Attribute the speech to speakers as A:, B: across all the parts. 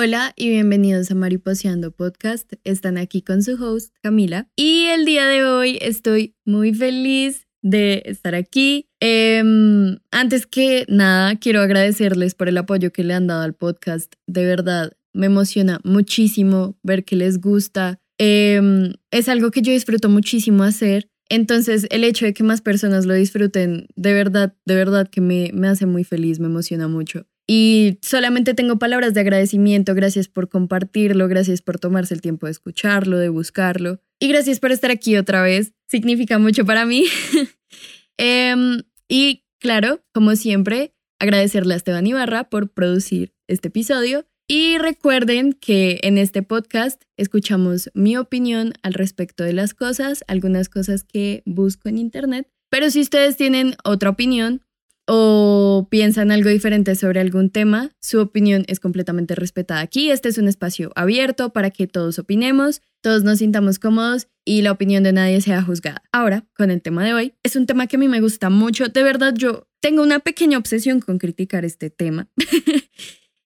A: Hola y bienvenidos a Mariposeando Podcast. Están aquí con su host Camila y el día de hoy estoy muy feliz de estar aquí. Em, antes que nada, quiero agradecerles por el apoyo que le han dado al podcast. De verdad, me emociona muchísimo ver que les gusta. Em, es algo que yo disfruto muchísimo hacer. Entonces, el hecho de que más personas lo disfruten, de verdad, de verdad que me, me hace muy feliz, me emociona mucho. Y solamente tengo palabras de agradecimiento. Gracias por compartirlo, gracias por tomarse el tiempo de escucharlo, de buscarlo. Y gracias por estar aquí otra vez. Significa mucho para mí. Em, y claro, como siempre, agradecerle a Esteban Ibarra por producir este episodio. Y recuerden que en este podcast escuchamos mi opinión al respecto de las cosas, algunas cosas que busco en Internet. Pero si ustedes tienen otra opinión, o piensan algo diferente sobre algún tema, su opinión es completamente respetada aquí. Este es un espacio abierto para que todos opinemos, todos nos sintamos cómodos y la opinión de nadie sea juzgada. Ahora, con el tema de hoy, es un tema que a mí me gusta mucho. De verdad, yo tengo una pequeña obsesión con criticar este tema.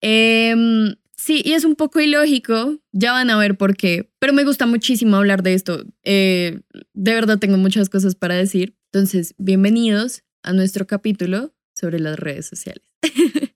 A: Em, sí, y es un poco ilógico, ya van a ver por qué, pero me gusta muchísimo hablar de esto. Eh, de verdad, tengo muchas cosas para decir. Entonces, bienvenidos a nuestro capítulo sobre las redes sociales.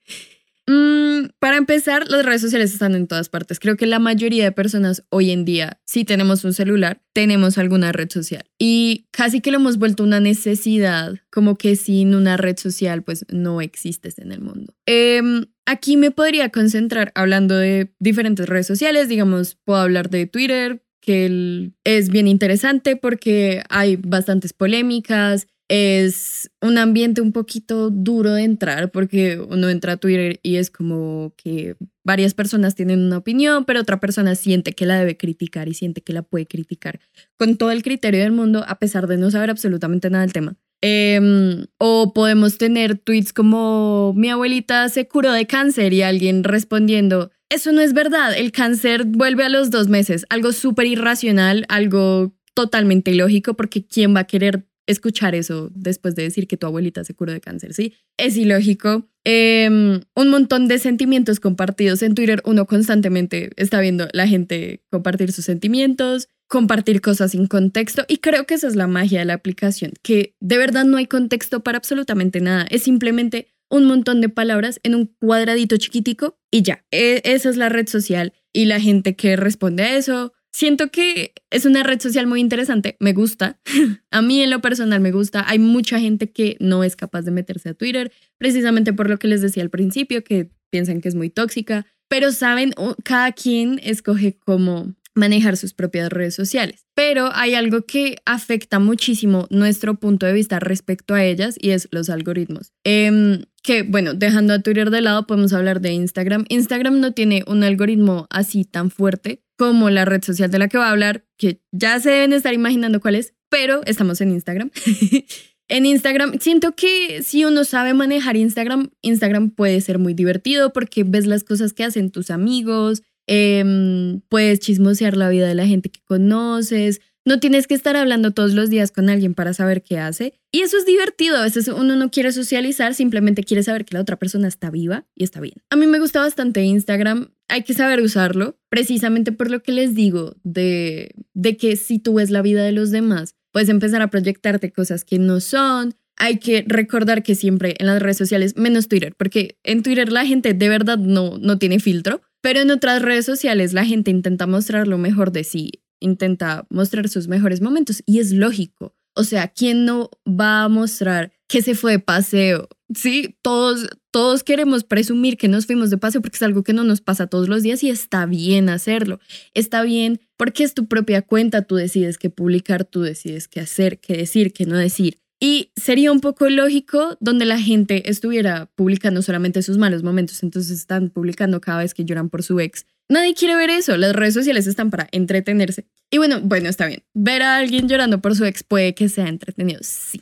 A: Mm, para empezar, las redes sociales están en todas partes. Creo que la mayoría de personas hoy en día, si tenemos un celular, tenemos alguna red social. Y casi que lo hemos vuelto una necesidad, como que sin una red social, pues no existes en el mundo. Em, aquí me podría concentrar hablando de diferentes redes sociales. Digamos, puedo hablar de Twitter, que es bien interesante porque hay bastantes polémicas es un ambiente un poquito duro de entrar porque uno entra a Twitter y es como que varias personas tienen una opinión, pero otra persona siente que la debe criticar y siente que la puede criticar con todo el criterio del mundo a pesar de no saber absolutamente nada del tema. Em, o podemos tener tweets como mi abuelita se curó de cáncer y alguien respondiendo, eso no es verdad, el cáncer vuelve a los dos meses, algo súper irracional, algo totalmente ilógico porque ¿quién va a querer escuchar eso después de decir que tu abuelita se curó de cáncer, ¿sí? Es ilógico. Em, un montón de sentimientos compartidos en Twitter. Uno constantemente está viendo la gente compartir sus sentimientos, compartir cosas sin contexto. Y creo que esa es la magia de la aplicación, que de verdad no hay contexto para absolutamente nada. Es simplemente un montón de palabras en un cuadradito chiquitico y ya. E esa es la red social y la gente que responde a eso Siento que es una red social muy interesante, me gusta. a mí en lo personal me gusta. Hay mucha gente que no es capaz de meterse a Twitter, precisamente por lo que les decía al principio, que piensan que es muy tóxica. Pero saben, cada quien escoge cómo manejar sus propias redes sociales. Pero hay algo que afecta muchísimo nuestro punto de vista respecto a ellas y es los algoritmos. Em, que bueno, dejando a Twitter de lado, podemos hablar de Instagram. Instagram no tiene un algoritmo así tan fuerte como la red social de la que voy a hablar, que ya se deben estar imaginando cuál es, pero estamos en Instagram. en Instagram, siento que si uno sabe manejar Instagram, Instagram puede ser muy divertido porque ves las cosas que hacen tus amigos, em, puedes chismosear la vida de la gente que conoces, no tienes que estar hablando todos los días con alguien para saber qué hace. Y eso es divertido. A veces uno no quiere socializar, simplemente quiere saber que la otra persona está viva y está bien. A mí me gusta bastante Instagram. Hay que saber usarlo, precisamente por lo que les digo, de, de que si tú ves la vida de los demás, puedes empezar a proyectarte cosas que no son. Hay que recordar que siempre en las redes sociales, menos Twitter, porque en Twitter la gente de verdad no, no tiene filtro, pero en otras redes sociales la gente intenta mostrar lo mejor de sí intenta mostrar sus mejores momentos y es lógico. O sea, ¿quién no va a mostrar que se fue de paseo? Sí, todos, todos queremos presumir que nos fuimos de paseo porque es algo que no nos pasa todos los días y está bien hacerlo. Está bien porque es tu propia cuenta, tú decides qué publicar, tú decides qué hacer, qué decir, qué no decir. Y sería un poco lógico donde la gente estuviera publicando solamente sus malos momentos, entonces están publicando cada vez que lloran por su ex Nadie quiere ver eso. Las redes sociales están para entretenerse. Y bueno, bueno, está bien. Ver a alguien llorando por su ex puede que sea entretenido, sí.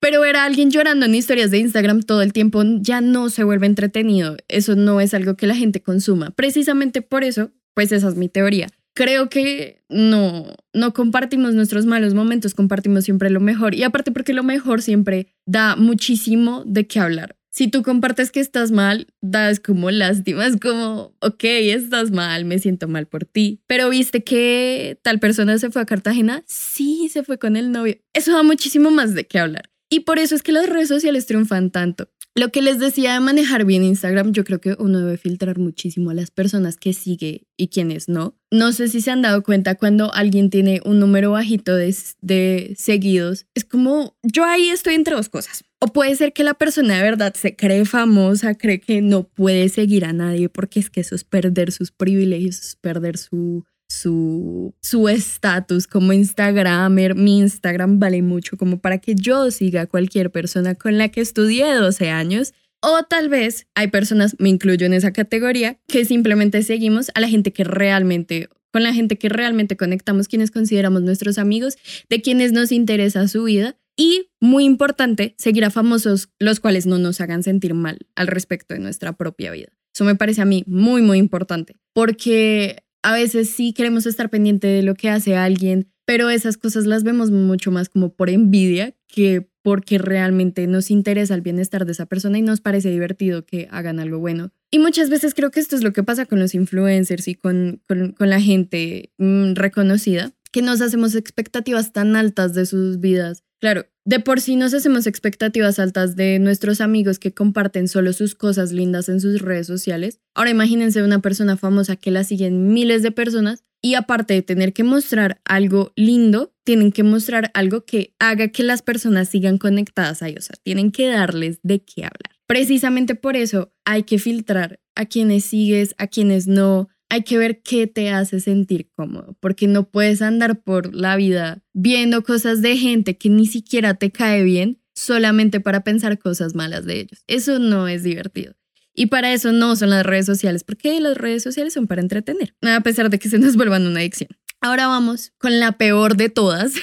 A: Pero ver a alguien llorando en historias de Instagram todo el tiempo ya no se vuelve entretenido. Eso no es algo que la gente consuma. Precisamente por eso, pues esa es mi teoría. Creo que no, no compartimos nuestros malos momentos, compartimos siempre lo mejor. Y aparte porque lo mejor siempre da muchísimo de qué hablar si tú compartes que estás mal, das como lástima, es como, ok, estás mal, me siento mal por ti. Pero viste que tal persona se fue a Cartagena, sí, se fue con el novio. Eso da muchísimo más de qué hablar. Y por eso es que las redes sociales triunfan tanto. Lo que les decía de manejar bien Instagram, yo creo que uno debe filtrar muchísimo a las personas que sigue y quienes no. No sé si se han dado cuenta cuando alguien tiene un número bajito de, seguidos. Es como, yo ahí estoy entre dos cosas. O puede ser que la persona de verdad se cree famosa, cree que no puede seguir a nadie porque es que eso es perder sus privilegios, perder su su estatus como Instagramer. Mi Instagram vale mucho como para que yo siga a cualquier persona con la que estudié 12 años. O tal vez hay personas, me incluyo en esa categoría, que simplemente seguimos a la gente que realmente, con la gente que realmente conectamos, quienes consideramos nuestros amigos, de quienes nos interesa su vida. Y muy importante, seguir a famosos los cuales no nos hagan sentir mal al respecto de nuestra propia vida. Eso me parece a mí muy, muy importante, porque a veces sí queremos estar pendiente de lo que hace alguien, pero esas cosas las vemos mucho más como por envidia que porque realmente nos interesa el bienestar de esa persona y nos parece divertido que hagan algo bueno. Y muchas veces creo que esto es lo que pasa con los influencers y con, con, la gente mm, reconocida, que nos hacemos expectativas tan altas de sus vidas. Claro, de por sí nos hacemos expectativas altas de nuestros amigos que comparten solo sus cosas lindas en sus redes sociales. Ahora imagínense una persona famosa que la siguen miles de personas y aparte de tener que mostrar algo lindo, tienen que mostrar algo que haga que las personas sigan conectadas a ellos. O sea, tienen que darles de qué hablar. Precisamente por eso hay que filtrar a quienes sigues, a quienes no, hay que ver qué te hace sentir cómodo, porque no puedes andar por la vida viendo cosas de gente que ni siquiera te cae bien solamente para pensar cosas malas de ellos. Eso no es divertido. Y para eso no son las redes sociales, porque las redes sociales son para entretener, a pesar de que se nos vuelvan una adicción. Ahora vamos con la peor de todas.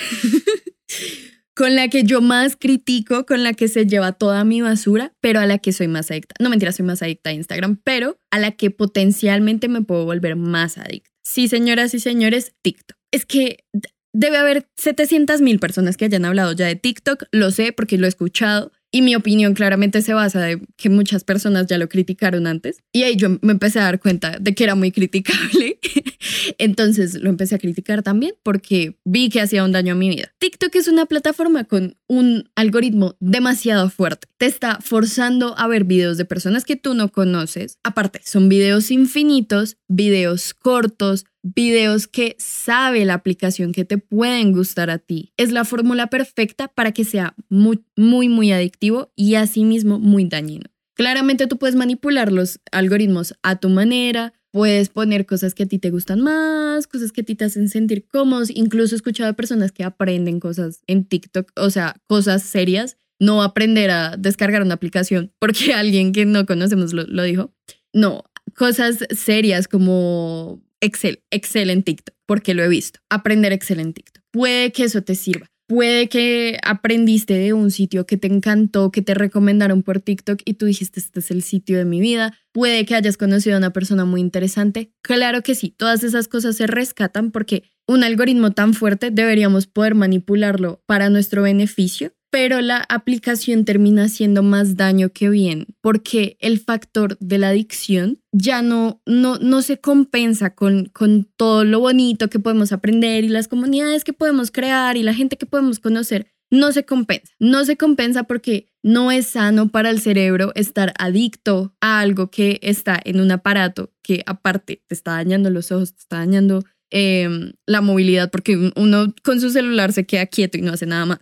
A: con la que yo más critico, con la que se lleva toda mi basura, pero a la que soy más adicta. No mentira, soy más adicta a Instagram, pero a la que potencialmente me puedo volver más adicta. Sí, señoras y señores, TikTok. Es que debe haber 700 mil personas que hayan hablado ya de TikTok, lo sé porque lo he escuchado, y mi opinión claramente se basa de que muchas personas ya lo criticaron antes. Y ahí yo me empecé a dar cuenta de que era muy criticable. Entonces lo empecé a criticar también porque vi que hacía un daño a mi vida. TikTok es una plataforma con un algoritmo demasiado fuerte. Te está forzando a ver videos de personas que tú no conoces. Aparte, son videos infinitos, videos cortos, videos que sabe la aplicación que te pueden gustar a ti. Es la fórmula perfecta para que sea muy, muy, muy adictivo y asimismo muy dañino. Claramente tú puedes manipular los algoritmos a tu manera, puedes poner cosas que a ti te gustan más, cosas que a ti te hacen sentir cómodos. Incluso he escuchado a personas que aprenden cosas en TikTok, o sea, cosas serias, no aprender a descargar una aplicación porque alguien que no conocemos lo, lo dijo. No, cosas serias como Excel, Excel en TikTok, porque lo he visto. Aprender Excel en TikTok. Puede que eso te sirva. Puede que aprendiste de un sitio que te encantó, que te recomendaron por TikTok y tú dijiste, este es el sitio de mi vida. Puede que hayas conocido a una persona muy interesante. Claro que sí, todas esas cosas se rescatan porque un algoritmo tan fuerte deberíamos poder manipularlo para nuestro beneficio pero la aplicación termina haciendo más daño que bien, porque el factor de la adicción ya no, no, no se compensa con, con todo lo bonito que podemos aprender y las comunidades que podemos crear y la gente que podemos conocer. No se compensa, no se compensa porque no es sano para el cerebro estar adicto a algo que está en un aparato que aparte te está dañando los ojos, te está dañando em, la movilidad porque uno con su celular se queda quieto y no hace nada más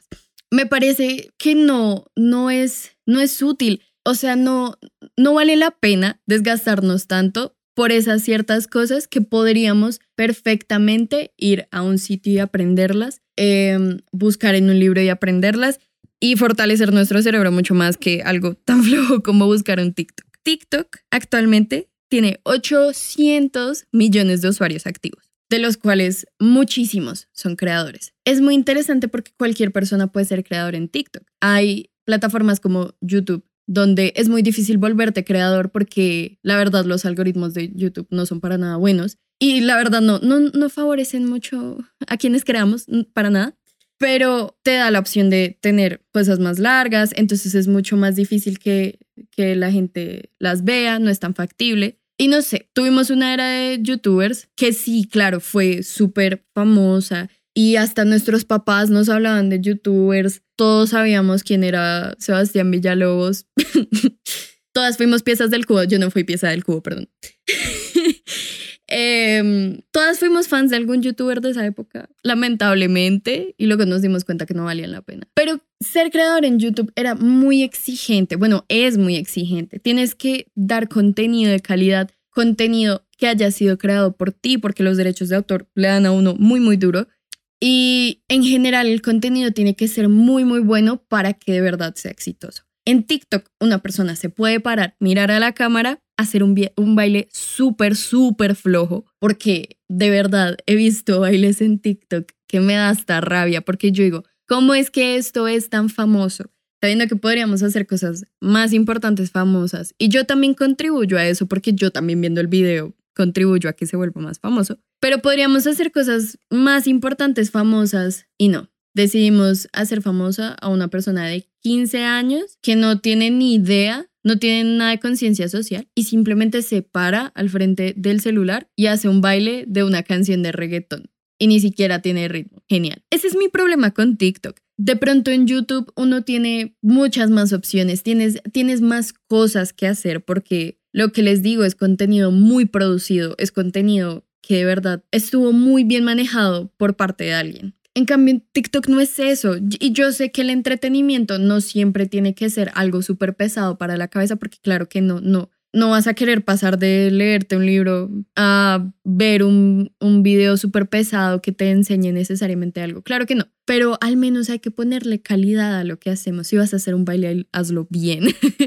A: me parece que no, no es, no es útil. O sea, no, no vale la pena desgastarnos tanto por esas ciertas cosas que podríamos perfectamente ir a un sitio y aprenderlas, em, buscar en un libro y aprenderlas y fortalecer nuestro cerebro mucho más que algo tan flojo como buscar un TikTok. TikTok actualmente tiene 800 millones de usuarios activos de los cuales muchísimos son creadores. Es muy interesante porque cualquier persona puede ser creador en TikTok. Hay plataformas como YouTube donde es muy difícil volverte creador porque la verdad los algoritmos de YouTube no son para nada buenos y la verdad no, no, no favorecen mucho a quienes creamos para nada, pero te da la opción de tener cosas más largas, entonces es mucho más difícil que que la gente las vea, no es tan factible. Y no sé, tuvimos una era de youtubers que sí, claro, fue súper famosa y hasta nuestros papás nos hablaban de youtubers. Todos sabíamos quién era Sebastián Villalobos. Todas fuimos piezas del cubo. Yo no fui pieza del cubo, perdón. Em, todas fuimos fans de algún youtuber de esa época, lamentablemente, y luego nos dimos cuenta que no valían la pena. Pero ser creador en YouTube era muy exigente, bueno, es muy exigente. Tienes que dar contenido de calidad, contenido que haya sido creado por ti, porque los derechos de autor le dan a uno muy, muy duro. Y en general el contenido tiene que ser muy, muy bueno para que de verdad sea exitoso. En TikTok una persona se puede parar, mirar a la cámara, hacer un, baile súper, súper flojo, porque de verdad he visto bailes en TikTok que me da hasta rabia, porque yo digo, ¿cómo es que esto es tan famoso? Sabiendo que podríamos hacer cosas más importantes, famosas. Y yo también contribuyo a eso, porque yo también viendo el video contribuyo a que se vuelva más famoso. Pero podríamos hacer cosas más importantes, famosas, y no decidimos hacer famosa a una persona de 15 años que no tiene ni idea, no tiene nada de conciencia social y simplemente se para al frente del celular y hace un baile de una canción de reggaetón y ni siquiera tiene ritmo. Genial. Ese es mi problema con TikTok. De pronto en YouTube uno tiene muchas más opciones, tienes, tienes más cosas que hacer porque lo que les digo es contenido muy producido, es contenido que de verdad estuvo muy bien manejado por parte de alguien. En cambio, TikTok no es eso. Y yo sé que el entretenimiento no siempre tiene que ser algo súper pesado para la cabeza, porque claro que no, no. No vas a querer pasar de leerte un libro a ver un, un video súper pesado que te enseñe necesariamente algo. Claro que no, pero al menos hay que ponerle calidad a lo que hacemos. Si vas a hacer un baile, hazlo bien,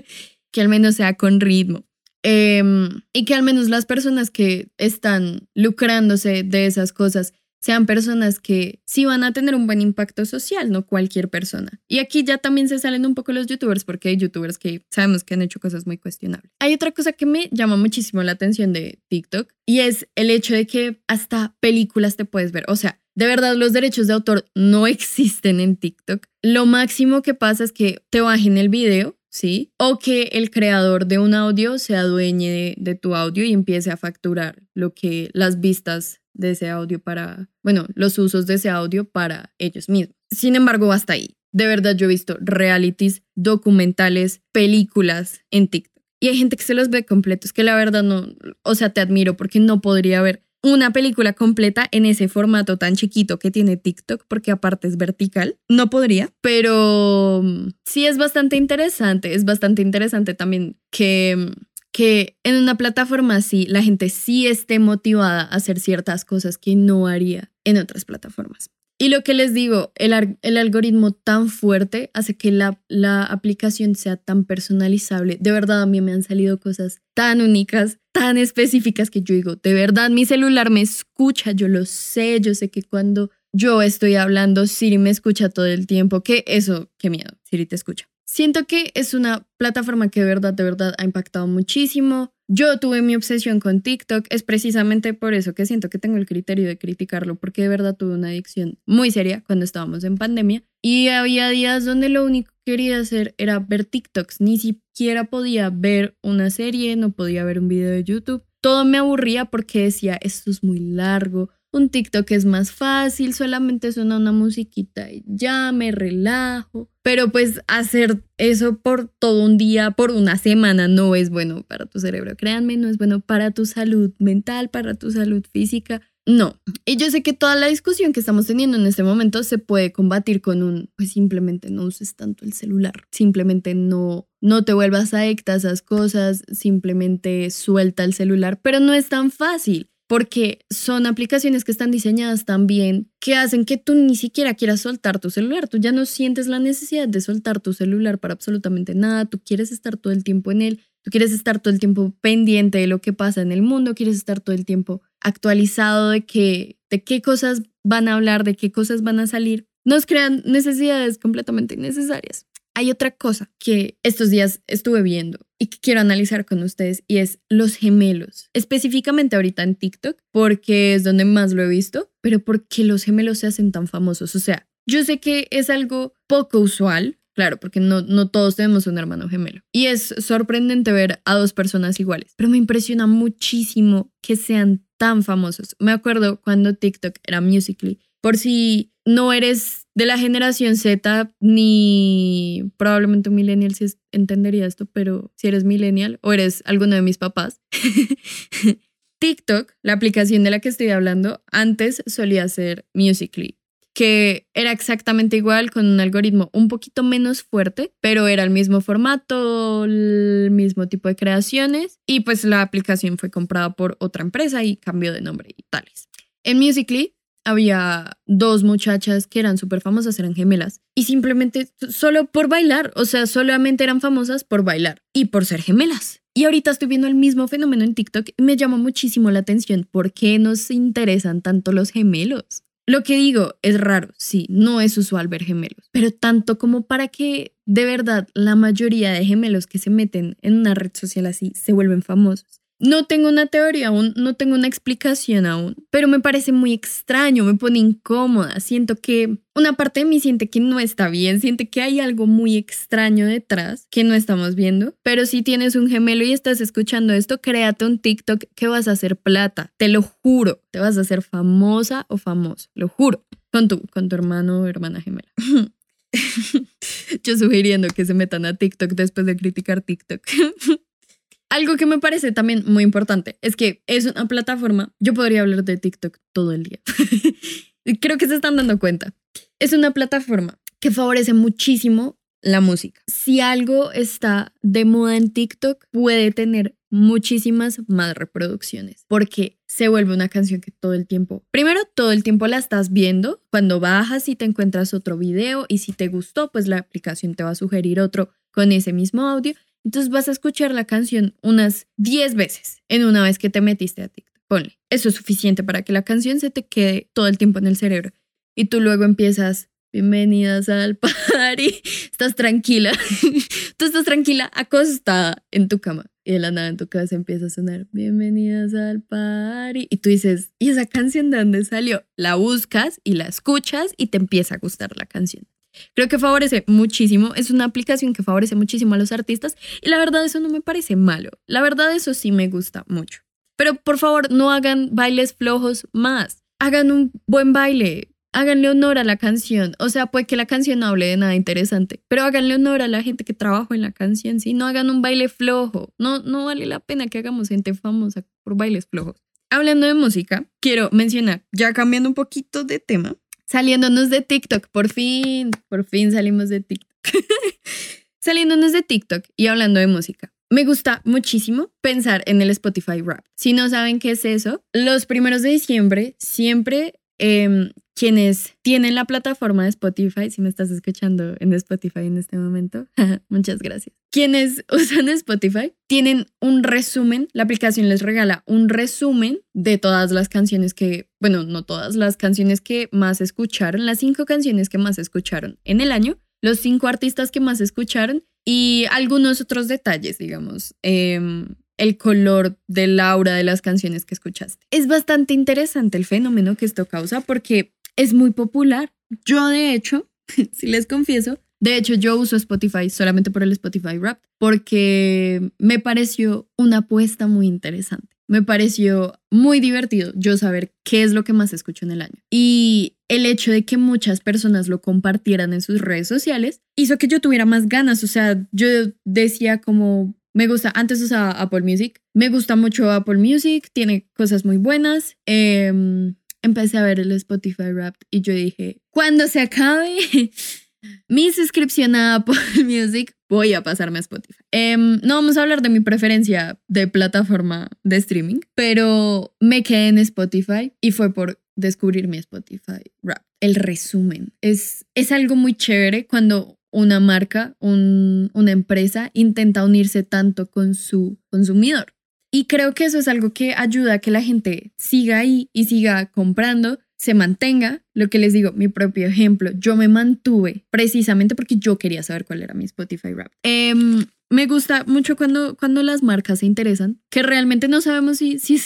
A: que al menos sea con ritmo. Em, y que al menos las personas que están lucrándose de esas cosas sean personas que sí van a tener un buen impacto social, no cualquier persona. Y aquí ya también se salen un poco los youtubers porque hay youtubers que sabemos que han hecho cosas muy cuestionables. Hay otra cosa que me llama muchísimo la atención de TikTok y es el hecho de que hasta películas te puedes ver. O sea, de verdad los derechos de autor no existen en TikTok. Lo máximo que pasa es que te bajen el video ¿sí? O que el creador de un audio se adueñe de, de, tu audio y empiece a facturar lo que las vistas de ese audio para, bueno, los usos de ese audio para ellos mismos. Sin embargo, hasta ahí. De verdad, yo he visto realities, documentales, películas en TikTok. Y hay gente que se los ve completos, que la verdad no, o sea, te admiro porque no podría ver una película completa en ese formato tan chiquito que tiene TikTok, porque aparte es vertical. No podría, pero sí es bastante interesante. Es bastante interesante también que que en una plataforma así la gente sí esté motivada a hacer ciertas cosas que no haría en otras plataformas. Y lo que les digo, el, algoritmo tan fuerte hace que la, la aplicación sea tan personalizable. De verdad, a mí me han salido cosas tan únicas, tan específicas que yo digo, de verdad, mi celular me escucha, yo lo sé, yo sé que cuando yo estoy hablando, Siri me escucha todo el tiempo, que eso, qué miedo, Siri te escucha. Siento que es una plataforma que de verdad, de verdad ha impactado muchísimo. Yo tuve mi obsesión con TikTok, es precisamente por eso que siento que tengo el criterio de criticarlo, porque de verdad tuve una adicción muy seria cuando estábamos en pandemia y había días donde lo único que quería hacer era ver TikToks, ni siquiera podía ver una serie, no podía ver un video de YouTube. Todo me aburría porque decía, esto es muy largo, un TikTok es más fácil, solamente suena una musiquita y ya me relajo. Pero pues hacer eso por todo un día, por una semana, no es bueno para tu cerebro. Créanme, no es bueno para tu salud mental, para tu salud física. No. Y yo sé que toda la discusión que estamos teniendo en este momento se puede combatir con un, pues simplemente no uses tanto el celular. Simplemente no, no te vuelvas adicta a esas cosas. Simplemente suelta el celular. Pero no es tan fácil porque son aplicaciones que están diseñadas también que hacen que tú ni siquiera quieras soltar tu celular. Tú ya no sientes la necesidad de soltar tu celular para absolutamente nada. Tú quieres estar todo el tiempo en él. Tú quieres estar todo el tiempo pendiente de lo que pasa en el mundo. Quieres estar todo el tiempo actualizado de, que, de qué cosas van a hablar, de qué cosas van a salir. Nos crean necesidades completamente innecesarias. Hay otra cosa que estos días estuve viendo y que quiero analizar con ustedes y es los gemelos. Específicamente ahorita en TikTok, porque es donde más lo he visto, pero ¿por qué los gemelos se hacen tan famosos? O sea, yo sé que es algo poco usual, Claro, porque no, no todos tenemos un hermano gemelo. Y es sorprendente ver a dos personas iguales, pero me impresiona muchísimo que sean tan famosos. Me acuerdo cuando TikTok era Musically. Por si no eres de la generación Z ni probablemente un millennial si entendería esto, pero si eres millennial o eres alguno de mis papás, TikTok, la aplicación de la que estoy hablando, antes solía ser Musically que era exactamente igual con un algoritmo un poquito menos fuerte, pero era el mismo formato, el mismo tipo de creaciones y pues la aplicación fue comprada por otra empresa y cambió de nombre y tales. En Musically había dos muchachas que eran súper famosas, eran gemelas, y simplemente solo por bailar, o sea, solamente eran famosas por bailar y por ser gemelas. Y ahorita estoy viendo el mismo fenómeno en TikTok me llama muchísimo la atención por qué nos interesan tanto los gemelos. Lo que digo es raro, sí, no es usual ver gemelos, pero tanto como para que de verdad la mayoría de gemelos que se meten en una red social así se vuelven famosos. No tengo una teoría aún, no tengo una explicación aún, pero me parece muy extraño, me pone incómoda. Siento que una parte de mí siente que no está bien, siente que hay algo muy extraño detrás que no estamos viendo. Pero si tienes un gemelo y estás escuchando esto, créate un TikTok que vas a hacer plata, te lo juro, te vas a hacer famosa o famoso, lo juro, con tu, con tu hermano o hermana gemela. Yo sugiriendo que se metan a TikTok después de criticar TikTok. Algo que me parece también muy importante es que es una plataforma, yo podría hablar de TikTok todo el día. Creo que se están dando cuenta. Es una plataforma que favorece muchísimo la música. Si algo está de moda en TikTok, puede tener muchísimas más reproducciones porque se vuelve una canción que todo el tiempo, primero todo el tiempo la estás viendo, cuando bajas y te encuentras otro video y si te gustó, pues la aplicación te va a sugerir otro con ese mismo audio entonces vas a escuchar la canción unas 10 veces en una vez que te metiste a TikTok. Ponle. Eso es suficiente para que la canción se te quede todo el tiempo en el cerebro. Y tú luego empiezas, bienvenidas al party. Estás tranquila. tú estás tranquila acostada en tu cama. Y de la nada en tu casa empieza a sonar, bienvenidas al party. Y tú dices, ¿y esa canción de dónde salió? La buscas y la escuchas y te empieza a gustar la canción. Creo que favorece muchísimo, es una aplicación que favorece muchísimo a los artistas y la verdad eso no me parece malo, la verdad eso sí me gusta mucho. Pero por favor no hagan bailes flojos más, hagan un buen baile, háganle honor a la canción, o sea, puede que la canción no hable de nada interesante, pero háganle honor a la gente que trabajó en la canción, ¿sí? No hagan un baile flojo, no, no vale la pena que hagamos gente famosa por bailes flojos. Hablando de música, quiero mencionar, ya cambiando un poquito de tema, saliéndonos de TikTok, por fin, por fin salimos de TikTok. saliéndonos de TikTok y hablando de música. Me gusta muchísimo pensar en el Spotify Rap. Si no saben qué es eso, los primeros de diciembre siempre Em, quienes tienen la plataforma de Spotify, si me estás escuchando en Spotify en este momento, muchas gracias. Quienes usan Spotify tienen un resumen, la aplicación les regala un resumen de todas las canciones que, bueno, no todas las canciones que más escucharon, las cinco canciones que más escucharon en el año, los cinco artistas que más escucharon y algunos otros detalles, digamos. Eh, el color del aura de las canciones que escuchaste. Es bastante interesante el fenómeno que esto causa porque es muy popular. Yo de hecho, si les confieso, de hecho yo uso Spotify solamente por el Spotify Rap porque me pareció una apuesta muy interesante. Me pareció muy divertido yo saber qué es lo que más escucho en el año. Y el hecho de que muchas personas lo compartieran en sus redes sociales hizo que yo tuviera más ganas. O sea, yo decía como, me gusta, antes usaba Apple Music. Me gusta mucho Apple Music, tiene cosas muy buenas. Em, empecé a ver el Spotify Rap y yo dije, cuando se acabe mi suscripción a Apple Music, voy a pasarme a Spotify. Em, no vamos a hablar de mi preferencia de plataforma de streaming, pero me quedé en Spotify y fue por descubrir mi Spotify Rap. El resumen es, es algo muy chévere cuando una marca, una empresa intenta unirse tanto con su consumidor. Y creo que eso es algo que ayuda a que la gente siga ahí y siga comprando, se mantenga. Lo que les digo, mi propio ejemplo, yo me mantuve precisamente porque yo quería saber cuál era mi Spotify Rap. Em, me gusta mucho cuando, cuando las marcas se interesan, que realmente no sabemos si, si,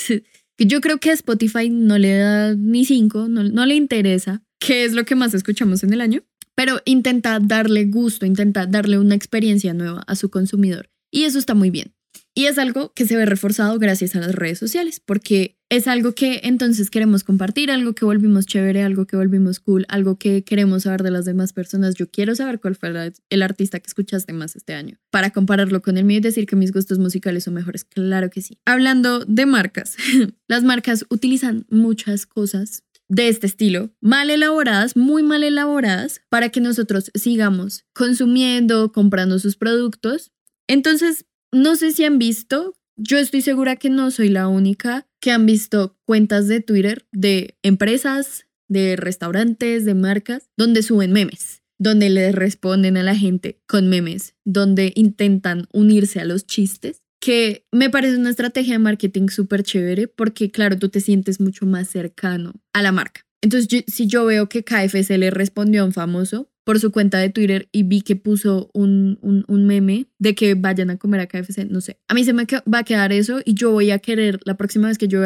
A: yo creo que a Spotify no le da ni cinco, no, no le interesa qué es lo que más escuchamos en el año, pero intenta darle gusto, intenta darle una experiencia nueva a su consumidor. Y eso está muy bien. Y es algo que se ve reforzado gracias a las redes sociales, porque es algo que entonces queremos compartir, algo que volvimos chévere, algo que volvimos cool, algo que queremos saber de las demás personas. Yo quiero saber cuál fue el artista que escuchaste más este año, para compararlo con el mío y decir que mis gustos musicales son mejores. Claro que sí. Hablando de marcas, las marcas utilizan muchas cosas de este estilo, mal elaboradas, muy mal elaboradas, para que nosotros sigamos consumiendo, comprando sus productos. Entonces, no sé si han visto, yo estoy segura que no soy la única que han visto cuentas de Twitter de empresas, de restaurantes, de marcas, donde suben memes, donde le responden a la gente con memes, donde intentan unirse a los chistes que me parece una estrategia de marketing súper chévere porque, claro, tú te sientes mucho más cercano a la marca. Entonces, si yo veo que KFC le respondió a un famoso, por su cuenta de Twitter y vi que puso un, un, meme de que vayan a comer a KFC, no sé. A mí se me va a quedar eso y yo voy a querer, la próxima vez que yo,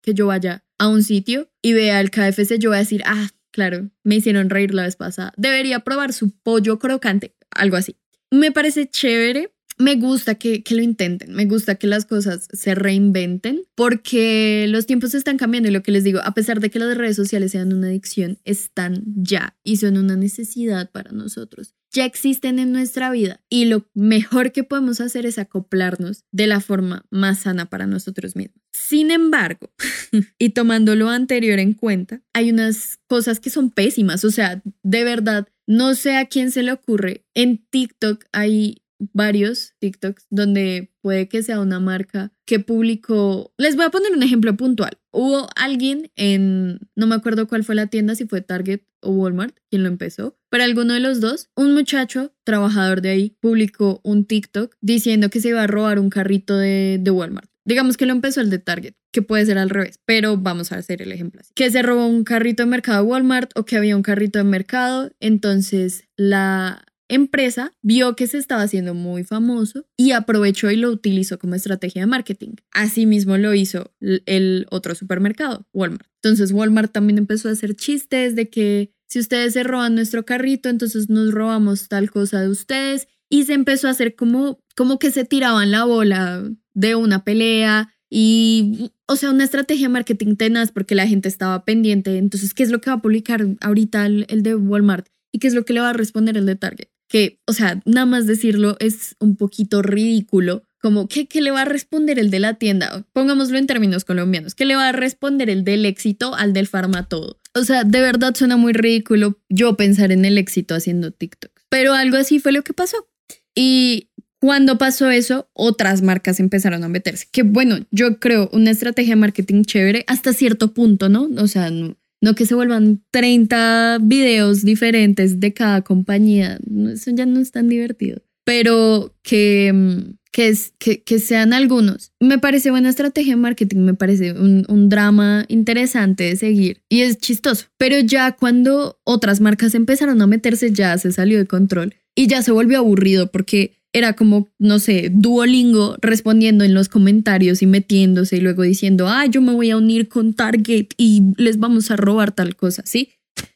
A: que yo vaya a un sitio y vea el KFC, yo voy a decir, ah, claro, me hicieron reír la vez pasada. Debería probar su pollo crocante, algo así. Me parece chévere me gusta que, lo intenten, me gusta que las cosas se reinventen porque los tiempos están cambiando y lo que les digo, a pesar de que las redes sociales sean una adicción, están ya y son una necesidad para nosotros. Ya existen en nuestra vida y lo mejor que podemos hacer es acoplarnos de la forma más sana para nosotros mismos. Sin embargo, y tomando lo anterior en cuenta, hay unas cosas que son pésimas, o sea, de verdad, no sé a quién se le ocurre. En TikTok hay varios TikToks donde puede que sea una marca que publicó, les voy a poner un ejemplo puntual. Hubo alguien en, no me acuerdo cuál fue la tienda, si fue Target o Walmart, quien lo empezó, pero alguno de los dos, un muchacho trabajador de ahí publicó un TikTok diciendo que se iba a robar un carrito de, de Walmart. Digamos que lo empezó el de Target, que puede ser al revés, pero vamos a hacer el ejemplo así. Que se robó un carrito de mercado Walmart o que había un carrito de mercado, entonces la empresa vio que se estaba haciendo muy famoso y aprovechó y lo utilizó como estrategia de marketing. Asimismo lo hizo el otro supermercado, Walmart. Entonces Walmart también empezó a hacer chistes de que si ustedes se roban nuestro carrito, entonces nos robamos tal cosa de ustedes y se empezó a hacer como como que se tiraban la bola de una pelea y o sea, una estrategia de marketing tenaz porque la gente estaba pendiente. Entonces, ¿qué es lo que va a publicar ahorita el, el de Walmart? ¿Y qué es lo que le va a responder el de Target? Que, o sea, nada más decirlo es un poquito ridículo. Como, ¿qué, ¿qué le va a responder el de la tienda? Pongámoslo en términos colombianos. ¿Qué le va a responder el del éxito al del farmatodo? O sea, de verdad suena muy ridículo yo pensar en el éxito haciendo TikTok. Pero algo así fue lo que pasó. Y cuando pasó eso, otras marcas empezaron a meterse. Que bueno, yo creo una estrategia de marketing chévere hasta cierto punto, ¿no? O sea, no, no que se vuelvan 30 videos diferentes de cada compañía, eso ya no es tan divertido, pero que, mm, que, es, que, que sean algunos. Me parece buena estrategia de marketing, me parece un, un drama interesante de seguir y es chistoso, pero ya cuando otras marcas empezaron a meterse ya se salió de control y ya se volvió aburrido porque era como, no sé, Duolingo respondiendo en los comentarios y metiéndose y luego diciendo, ah, yo me voy a unir con Target y les vamos a robar tal cosa, ¿sí?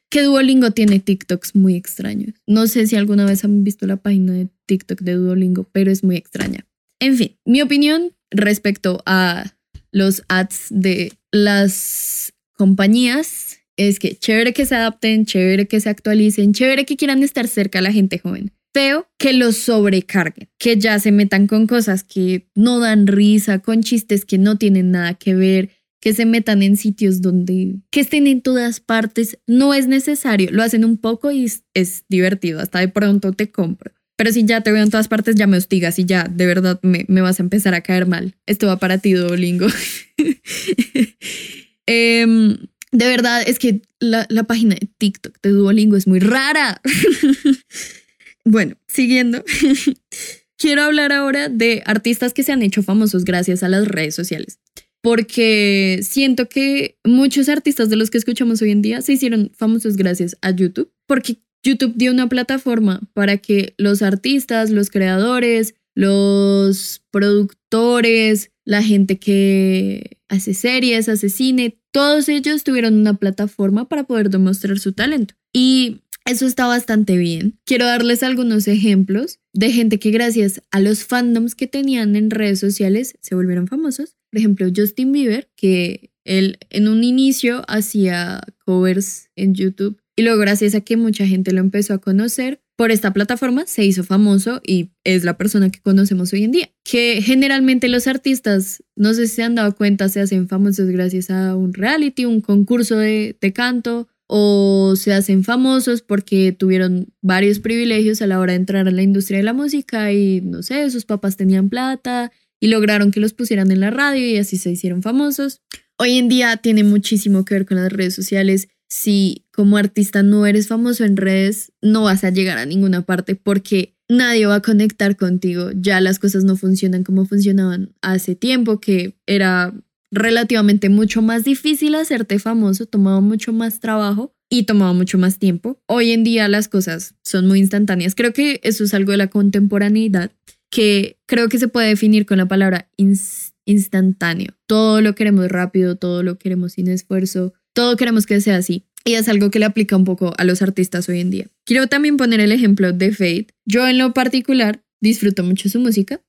A: Que Duolingo tiene TikToks muy extraños. No sé si alguna vez han visto la página de TikTok de Duolingo, pero es muy extraña. En fin, mi opinión respecto a los ads de las compañías es que chévere que se adapten, chévere que se actualicen, chévere que quieran estar cerca a la gente joven feo que los sobrecarguen, que ya se metan con cosas que no dan risa, con chistes que no tienen nada que ver, que se metan en sitios donde que estén en todas partes, no es necesario, lo hacen un poco y es, divertido, hasta de pronto te compro. Pero si ya te veo en todas partes, ya me hostigas y ya de verdad me, vas a empezar a caer mal. Esto va para ti, Duolingo. Em, de verdad, es que la, la página de TikTok de Duolingo es muy rara. Bueno, siguiendo. Quiero hablar ahora de artistas que se han hecho famosos gracias a las redes sociales. Porque siento que muchos artistas de los que escuchamos hoy en día se hicieron famosos gracias a YouTube. Porque YouTube dio una plataforma para que los artistas, los creadores, los productores, la gente que hace series, hace cine, todos ellos tuvieron una plataforma para poder demostrar su talento. Y eso está bastante bien. Quiero darles algunos ejemplos de gente que gracias a los fandoms que tenían en redes sociales se volvieron famosos. Por ejemplo, Justin Bieber, que él en un inicio hacía covers en YouTube y luego gracias a que mucha gente lo empezó a conocer, por esta plataforma se hizo famoso y es la persona que conocemos hoy en día. Que generalmente los artistas, no sé si se han dado cuenta, se hacen famosos gracias a un reality, un concurso de, de canto o se hacen famosos porque tuvieron varios privilegios a la hora de entrar a la industria de la música y no sé, sus papás tenían plata y lograron que los pusieran en la radio y así se hicieron famosos. Hoy en día tiene muchísimo que ver con las redes sociales. Si como artista no eres famoso en redes, no vas a llegar a ninguna parte porque nadie va a conectar contigo. Ya las cosas no funcionan como funcionaban hace tiempo, que era relativamente mucho más difícil hacerte famoso, tomaba mucho más trabajo y tomaba mucho más tiempo. Hoy en día las cosas son muy instantáneas. Creo que eso es algo de la contemporaneidad que creo que se puede definir con la palabra instantáneo. Todo lo queremos rápido, todo lo queremos sin esfuerzo, todo queremos que sea así. Y es algo que le aplica un poco a los artistas hoy en día. Quiero también poner el ejemplo de Fate. Yo en lo particular disfruto mucho su música.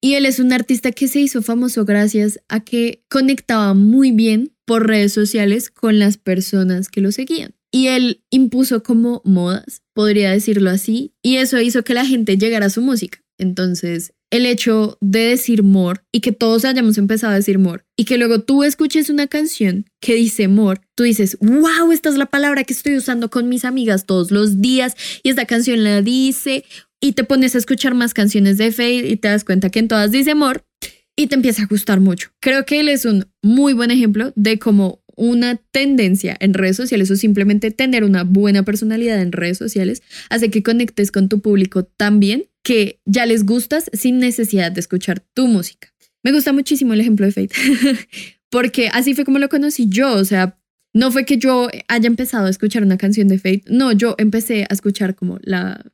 A: Y él es un artista que se hizo famoso gracias a que conectaba muy bien por redes sociales con las personas que lo seguían. Y él impuso como modas, podría decirlo así, y eso hizo que la gente llegara a su música. Entonces, el hecho de decir more y que todos hayamos empezado a decir more y que luego tú escuches una canción que dice more, tú dices, wow, esta es la palabra que estoy usando con mis amigas todos los días y esta canción la dice y te pones a escuchar más canciones de Fade y te das cuenta que en todas dice amor y te empieza a gustar mucho. Creo que él es un muy buen ejemplo de cómo una tendencia en redes sociales o simplemente tener una buena personalidad en redes sociales hace que conectes con tu público tan bien que ya les gustas sin necesidad de escuchar tu música. Me gusta muchísimo el ejemplo de Fade porque así fue como lo conocí yo, o sea, no fue que yo haya empezado a escuchar una canción de Fate, no, yo empecé a escuchar como la,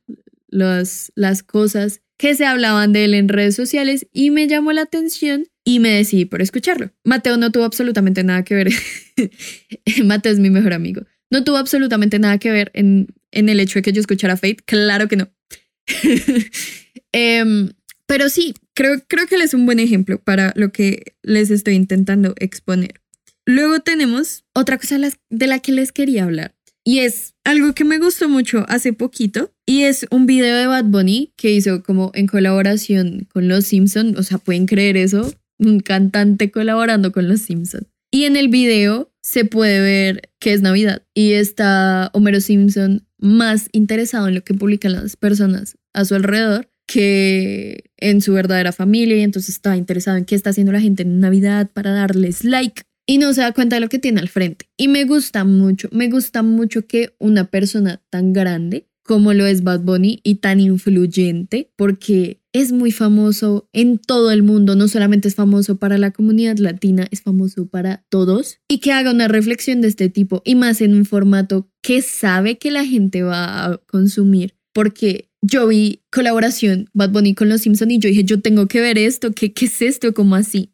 A: las cosas que se hablaban de él en redes sociales y me llamó la atención y me decidí por escucharlo. Mateo no tuvo absolutamente nada que ver. Mateo es mi mejor amigo. No tuvo absolutamente nada que ver en, en el hecho de que yo escuchara Fate. Claro que no. Em, pero sí, creo, creo que él es un buen ejemplo para lo que les estoy intentando exponer. Luego tenemos otra cosa de la que les quería hablar y es algo que me gustó mucho hace poquito y es un video de Bad Bunny que hizo como en colaboración con Los Simpson, o sea, pueden creer eso, un cantante colaborando con Los Simpson. Y en el video se puede ver que es Navidad y está Homero Simpson más interesado en lo que publican las personas a su alrededor que en su verdadera familia y entonces está interesado en qué está haciendo la gente en Navidad para darles like y no se da cuenta de lo que tiene al frente. Y me gusta mucho, me gusta mucho que una persona tan grande como lo es Bad Bunny y tan influyente, porque es muy famoso en todo el mundo, no solamente es famoso para la comunidad latina, es famoso para todos, y que haga una reflexión de este tipo, y más en un formato que sabe que la gente va a consumir, porque yo vi colaboración Bad Bunny con Los Simpson y yo dije, yo tengo que ver esto, ¿qué, qué es esto? ¿Cómo así?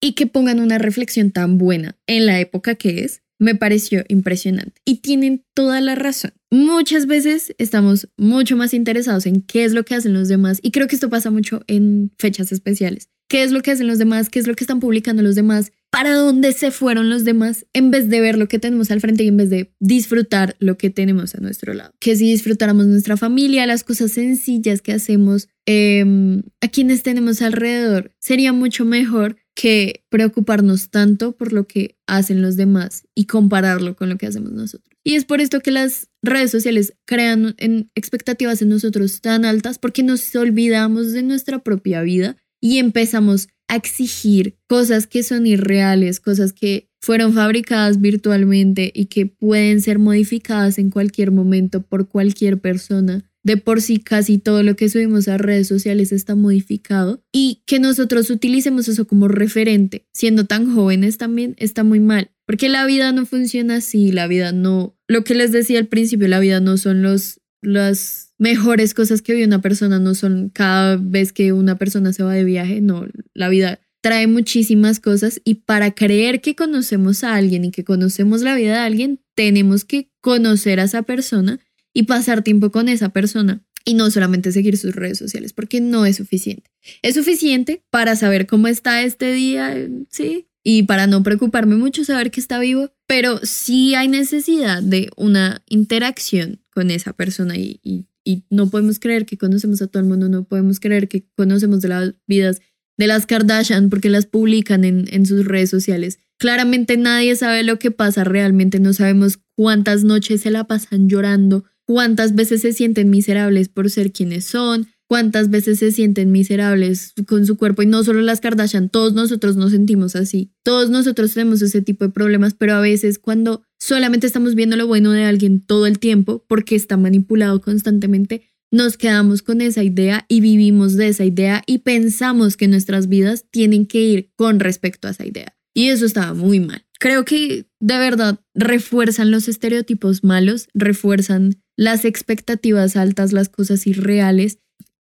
A: y que pongan una reflexión tan buena en la época que es, me pareció impresionante. Y tienen toda la razón. Muchas veces estamos mucho más interesados en qué es lo que hacen los demás y creo que esto pasa mucho en fechas especiales. ¿Qué es lo que hacen los demás? ¿Qué es lo que están publicando los demás? ¿Para dónde se fueron los demás? En vez de ver lo que tenemos al frente y en vez de disfrutar lo que tenemos a nuestro lado. Que si disfrutáramos nuestra familia, las cosas sencillas que hacemos, em, a quienes tenemos alrededor, sería mucho mejor que preocuparnos tanto por lo que hacen los demás y compararlo con lo que hacemos nosotros. Y es por esto que las redes sociales crean expectativas en nosotros tan altas porque nos olvidamos de nuestra propia vida y empezamos a exigir cosas que son irreales, cosas que fueron fabricadas virtualmente y que pueden ser modificadas en cualquier momento por cualquier persona de por sí casi todo lo que subimos a redes sociales está modificado y que nosotros utilicemos eso como referente, siendo tan jóvenes también, está muy mal, porque la vida no funciona así, la vida no, lo que les decía al principio, la vida no son los las mejores cosas que vive una persona, no son cada vez que una persona se va de viaje, no, la vida trae muchísimas cosas y para creer que conocemos a alguien y que conocemos la vida de alguien, tenemos que conocer a esa persona y pasar tiempo con esa persona y no solamente seguir sus redes sociales, porque no es suficiente. Es suficiente para saber cómo está este día, sí, y para no preocuparme mucho saber que está vivo, pero sí hay necesidad de una interacción con esa persona y, no podemos creer que conocemos a todo el mundo, no podemos creer que conocemos de las vidas de las Kardashian porque las publican en sus redes sociales. Claramente nadie sabe lo que pasa realmente, no sabemos cuántas noches se la pasan llorando, cuántas veces se sienten miserables por ser quienes son, cuántas veces se sienten miserables con su cuerpo y no solo las Kardashian, todos nosotros nos sentimos así. Todos nosotros tenemos ese tipo de problemas, pero a veces cuando solamente estamos viendo lo bueno de alguien todo el tiempo porque está manipulado constantemente, nos quedamos con esa idea y vivimos de esa idea y pensamos que nuestras vidas tienen que ir con respecto a esa idea. Y eso estaba muy mal. Creo que de verdad refuerzan los estereotipos malos, refuerzan las expectativas altas, las cosas irreales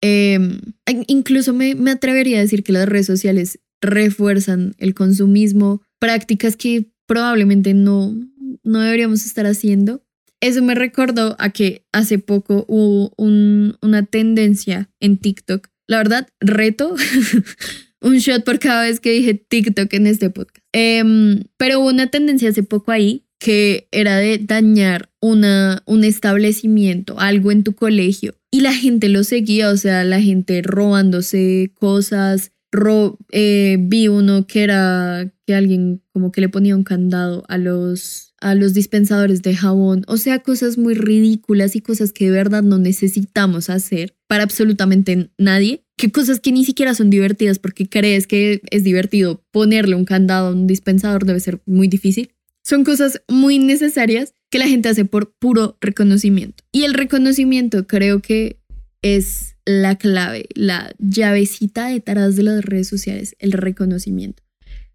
A: Em, incluso me, me atrevería a decir que las redes sociales refuerzan el consumismo, prácticas que probablemente no, no deberíamos estar haciendo. Eso me recordó a que hace poco hubo una tendencia en TikTok. La verdad, reto un shot por cada vez que dije TikTok en este podcast. Em, pero hubo una tendencia hace poco ahí que era de dañar una, un establecimiento, algo en tu colegio. Y la gente lo seguía, o sea, la gente robándose cosas. Eh, vi uno que era que alguien como que le ponía un candado a los, a los dispensadores de jabón. O sea, cosas muy ridículas y cosas que de verdad no necesitamos hacer para absolutamente nadie. Que cosas que ni siquiera son divertidas porque crees que es divertido ponerle un candado a un dispensador debe ser muy difícil. Son cosas muy necesarias que la gente hace por puro reconocimiento. Y el reconocimiento creo que es la clave, la llavecita detrás de las redes sociales, el reconocimiento.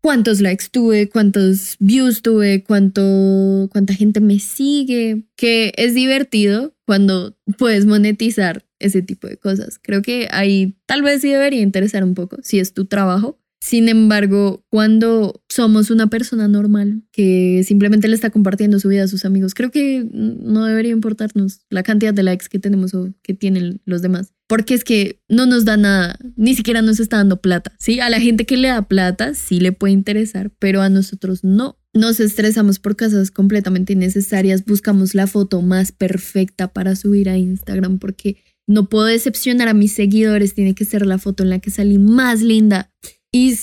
A: Cuántos likes tuve, cuántos views tuve, cuánto, cuánta gente me sigue, que es divertido cuando puedes monetizar ese tipo de cosas. Creo que ahí tal vez sí debería interesar un poco si es tu trabajo, sin embargo, cuando somos una persona normal que simplemente le está compartiendo su vida a sus amigos, creo que no debería importarnos la cantidad de likes que tenemos o que tienen los demás. Porque es que no nos da nada, ni siquiera nos está dando plata. Sí, a la gente que le da plata sí le puede interesar, pero a nosotros no. Nos estresamos por cosas completamente innecesarias, buscamos la foto más perfecta para subir a Instagram porque no puedo decepcionar a mis seguidores, tiene que ser la foto en la que salí más linda. Y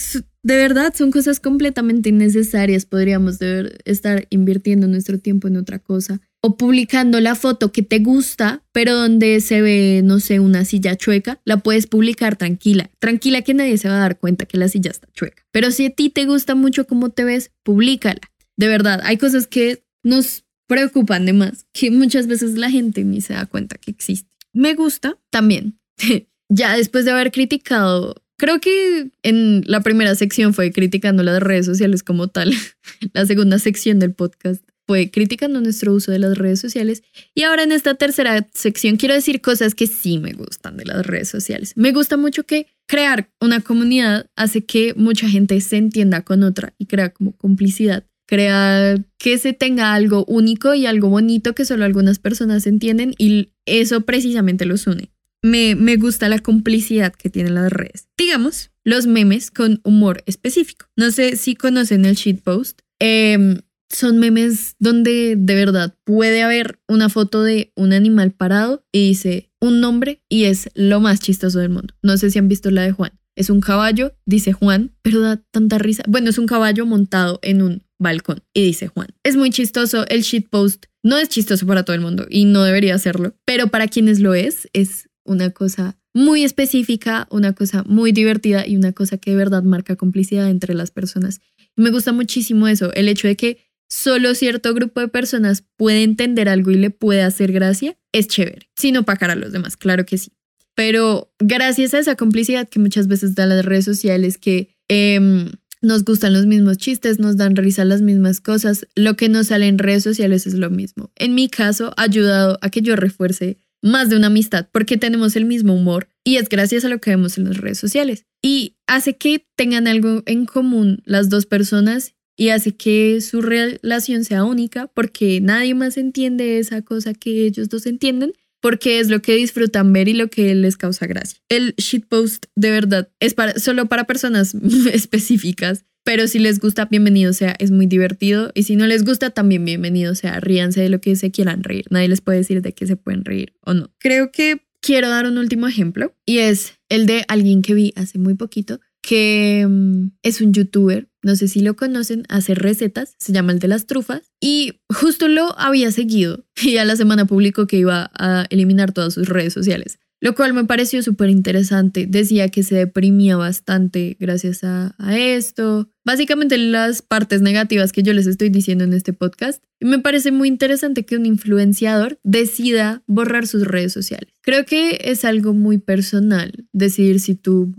A: de verdad son cosas completamente innecesarias. Podríamos estar invirtiendo nuestro tiempo en otra cosa. O publicando la foto que te gusta, pero donde se ve, no sé, una silla chueca, la puedes publicar tranquila. Tranquila que nadie se va a dar cuenta que la silla está chueca. Pero si a ti te gusta mucho cómo te ves, públicala. De verdad, hay cosas que nos preocupan de más, que muchas veces la gente ni se da cuenta que existe. Me gusta también. ya después de haber criticado Creo que en la primera sección fue criticando las redes sociales como tal. La segunda sección del podcast fue criticando nuestro uso de las redes sociales. Y ahora en esta tercera sección quiero decir cosas que sí me gustan de las redes sociales. Me gusta mucho que crear una comunidad hace que mucha gente se entienda con otra y crea como complicidad. Crea que se tenga algo único y algo bonito que solo algunas personas entienden y eso precisamente los une me, gusta la complicidad que tienen las redes. Digamos, los memes con humor específico. No sé si conocen el shitpost. Eh, son memes donde de verdad puede haber una foto de un animal parado y dice un nombre y es lo más chistoso del mundo. No sé si han visto la de Juan. Es un caballo, dice Juan, pero da tanta risa. Bueno, es un caballo montado en un balcón y dice Juan. Es muy chistoso el shitpost. No es chistoso para todo el mundo y no debería serlo, pero para quienes lo es, es una cosa muy específica, una cosa muy divertida y una cosa que de verdad marca complicidad entre las personas. Y me gusta muchísimo eso, el hecho de que solo cierto grupo de personas puede entender algo y le puede hacer gracia, es chévere, sin opacar a los demás, claro que sí. Pero gracias a esa complicidad que muchas veces dan las redes sociales, que em, nos gustan los mismos chistes, nos dan risa las mismas cosas, lo que nos sale en redes sociales es lo mismo. En mi caso, ha ayudado a que yo refuerce más de una amistad porque tenemos el mismo humor y es gracias a lo que vemos en las redes sociales. Y hace que tengan algo en común las dos personas y hace que su relación sea única porque nadie más entiende esa cosa que ellos dos entienden porque es lo que disfrutan ver y lo que les causa gracia. El shitpost de verdad es para, solo para personas específicas, pero si les gusta, bienvenido sea, es muy divertido y si no les gusta, también bienvenido sea, ríanse de lo que se quieran reír. Nadie les puede decir de qué se pueden reír o no. Creo que quiero dar un último ejemplo y es el de alguien que vi hace muy poquito que mm, es un youtuber, no sé si lo conocen, hace recetas, se llama el de las trufas, y justo lo había seguido y a la semana publicó que iba a eliminar todas sus redes sociales, lo cual me pareció súper interesante. Decía que se deprimía bastante gracias a, esto, básicamente las partes negativas que yo les estoy diciendo en este podcast. Y me parece muy interesante que un influenciador decida borrar sus redes sociales. Creo que es algo muy personal decidir si tú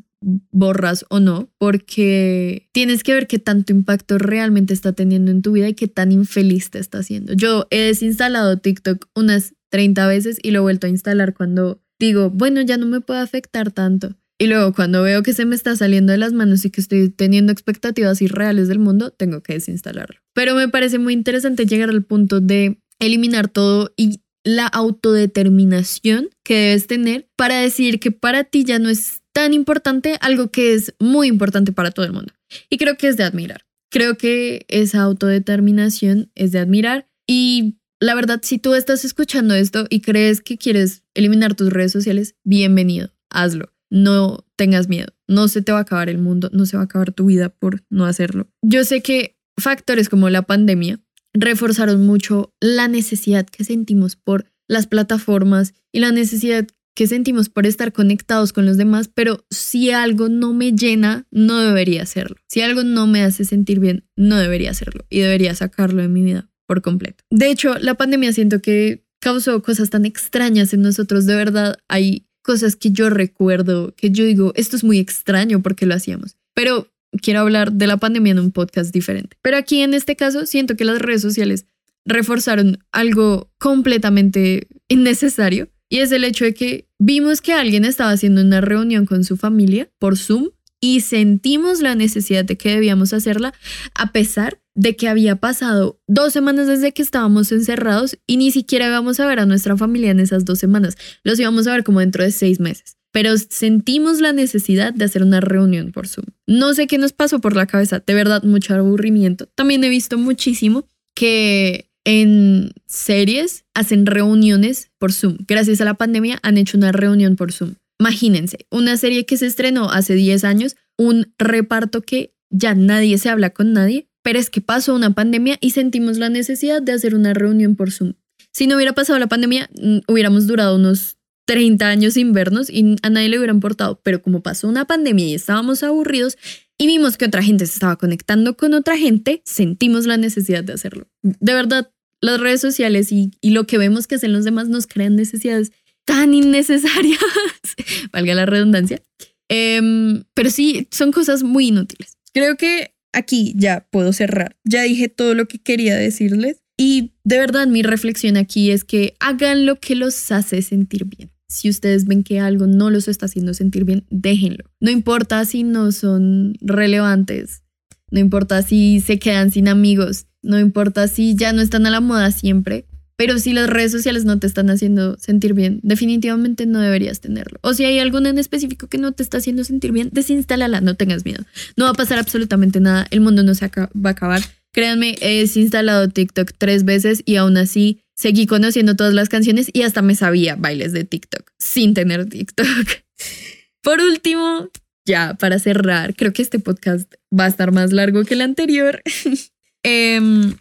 A: borras o no, porque tienes que ver qué tanto impacto realmente está teniendo en tu vida y qué tan infeliz te está haciendo. Yo he desinstalado TikTok unas 30 veces y lo he vuelto a instalar cuando digo, bueno, ya no me puede afectar tanto. Y luego cuando veo que se me está saliendo de las manos y que estoy teniendo expectativas irreales del mundo, tengo que desinstalarlo. Pero me parece muy interesante llegar al punto de eliminar todo y la autodeterminación que debes tener para decir que para ti ya no es tan importante, algo que es muy importante para todo el mundo. Y creo que es de admirar. Creo que esa autodeterminación es de admirar. Y la verdad, si tú estás escuchando esto y crees que quieres eliminar tus redes sociales, bienvenido, hazlo. No tengas miedo. No se te va a acabar el mundo, no se va a acabar tu vida por no hacerlo. Yo sé que factores como la pandemia reforzaron mucho la necesidad que sentimos por las plataformas y la necesidad que sentimos por estar conectados con los demás, pero si algo no me llena, no debería hacerlo. Si algo no me hace sentir bien, no debería hacerlo y debería sacarlo de mi vida por completo. De hecho, la pandemia siento que causó cosas tan extrañas en nosotros, de verdad, hay cosas que yo recuerdo, que yo digo, esto es muy extraño porque lo hacíamos, pero quiero hablar de la pandemia en un podcast diferente. Pero aquí en este caso siento que las redes sociales reforzaron algo completamente innecesario y es el hecho de que vimos que alguien estaba haciendo una reunión con su familia por Zoom y sentimos la necesidad de que debíamos hacerla a pesar de que había pasado dos semanas desde que estábamos encerrados y ni siquiera íbamos a ver a nuestra familia en esas dos semanas. Los íbamos a ver como dentro de seis meses. Pero sentimos la necesidad de hacer una reunión por Zoom. No sé qué nos pasó por la cabeza, de verdad mucho aburrimiento. También he visto muchísimo que en series hacen reuniones por Zoom. Gracias a la pandemia han hecho una reunión por Zoom. Imagínense, una serie que se estrenó hace 10 años, un reparto que ya nadie se habla con nadie, pero es que pasó una pandemia y sentimos la necesidad de hacer una reunión por Zoom. Si no hubiera pasado la pandemia, mm, hubiéramos durado unos 30 años sin vernos y a nadie le hubiera importado, pero como pasó una pandemia y estábamos aburridos y vimos que otra gente se estaba conectando con otra gente, sentimos la necesidad de hacerlo. De verdad, las redes sociales y, lo que vemos que hacen los demás nos crean necesidades tan innecesarias, valga la redundancia. Em, pero sí, son cosas muy inútiles. Creo que aquí ya puedo cerrar. Ya dije todo lo que quería decirles. Y de verdad mi reflexión aquí es que hagan lo que los hace sentir bien. Si ustedes ven que algo no los está haciendo sentir bien, déjenlo. No importa si no son relevantes, no importa si se quedan sin amigos, no importa si ya no están a la moda siempre, pero si las redes sociales no te están haciendo sentir bien, definitivamente no deberías tenerlo. O si hay alguna en específico que no te está haciendo sentir bien, desinstálala, no tengas miedo. No va a pasar absolutamente nada, el mundo no se va a acabar. Créanme, he desinstalado TikTok tres veces y aún así seguí conociendo todas las canciones y hasta me sabía bailes de TikTok sin tener TikTok. Por último, ya para cerrar, creo que este podcast va a estar más largo que el anterior. Em,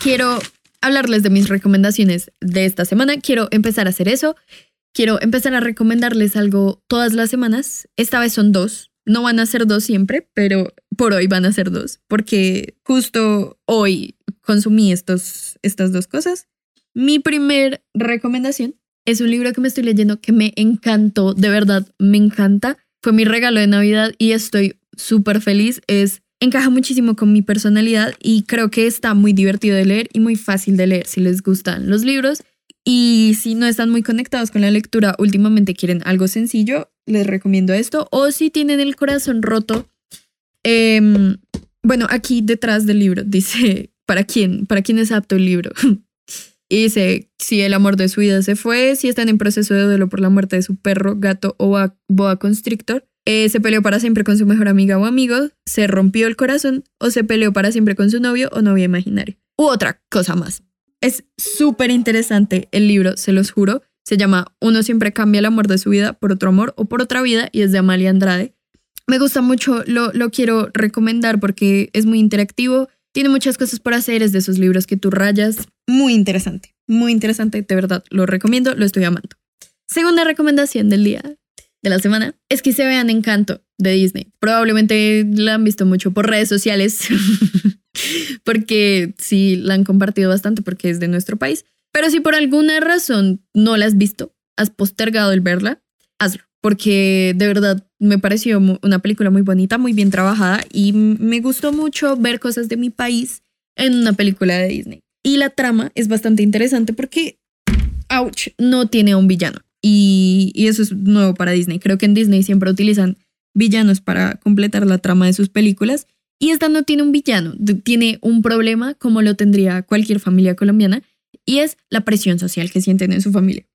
A: quiero hablarles de mis recomendaciones de esta semana. Quiero empezar a hacer eso. Quiero empezar a recomendarles algo todas las semanas. Esta vez son dos. No van a ser dos siempre, pero por hoy van a ser dos, porque justo hoy consumí estos, estas dos cosas. Mi primer recomendación es un libro que me estoy leyendo que me encantó, de verdad me encanta. Fue mi regalo de Navidad y estoy súper feliz. Es encaja muchísimo con mi personalidad y creo que está muy divertido de leer y muy fácil de leer si les gustan los libros. Y si no están muy conectados con la lectura, últimamente quieren algo sencillo, les recomiendo esto. O si tienen el corazón roto, em, bueno, aquí detrás del libro dice, ¿para quién? ¿Para quién es apto el libro? y dice, si el amor de su vida se fue, si están en proceso de duelo por la muerte de su perro, gato o boa, constrictor, eh, se peleó para siempre con su mejor amiga o amigo, se rompió el corazón o se peleó para siempre con su novio o novia imaginario. U otra cosa más. Es súper interesante el libro, se los juro. Se llama Uno siempre cambia el amor de su vida por otro amor o por otra vida y es de Amalia Andrade. Me gusta mucho, lo, lo quiero recomendar porque es muy interactivo, tiene muchas cosas por hacer, es de esos libros que tú rayas. Muy interesante, muy interesante, de verdad, lo recomiendo, lo estoy amando. Segunda recomendación del día, de la semana, es que se vean Encanto de Disney. Probablemente la han visto mucho por redes sociales, porque sí, la han compartido bastante porque es de nuestro país. Pero si por alguna razón no la has visto, has postergado el verla, hazlo, porque de verdad me pareció una película muy bonita, muy bien trabajada y me gustó mucho ver cosas de mi país en una película de Disney. Y la trama es bastante interesante porque, ouch, no tiene un villano. Y, eso es nuevo para Disney. Creo que en Disney siempre utilizan villanos para completar la trama de sus películas. Y esta no tiene un villano, tiene un problema como lo tendría cualquier familia colombiana y es la presión social que sienten en su familia.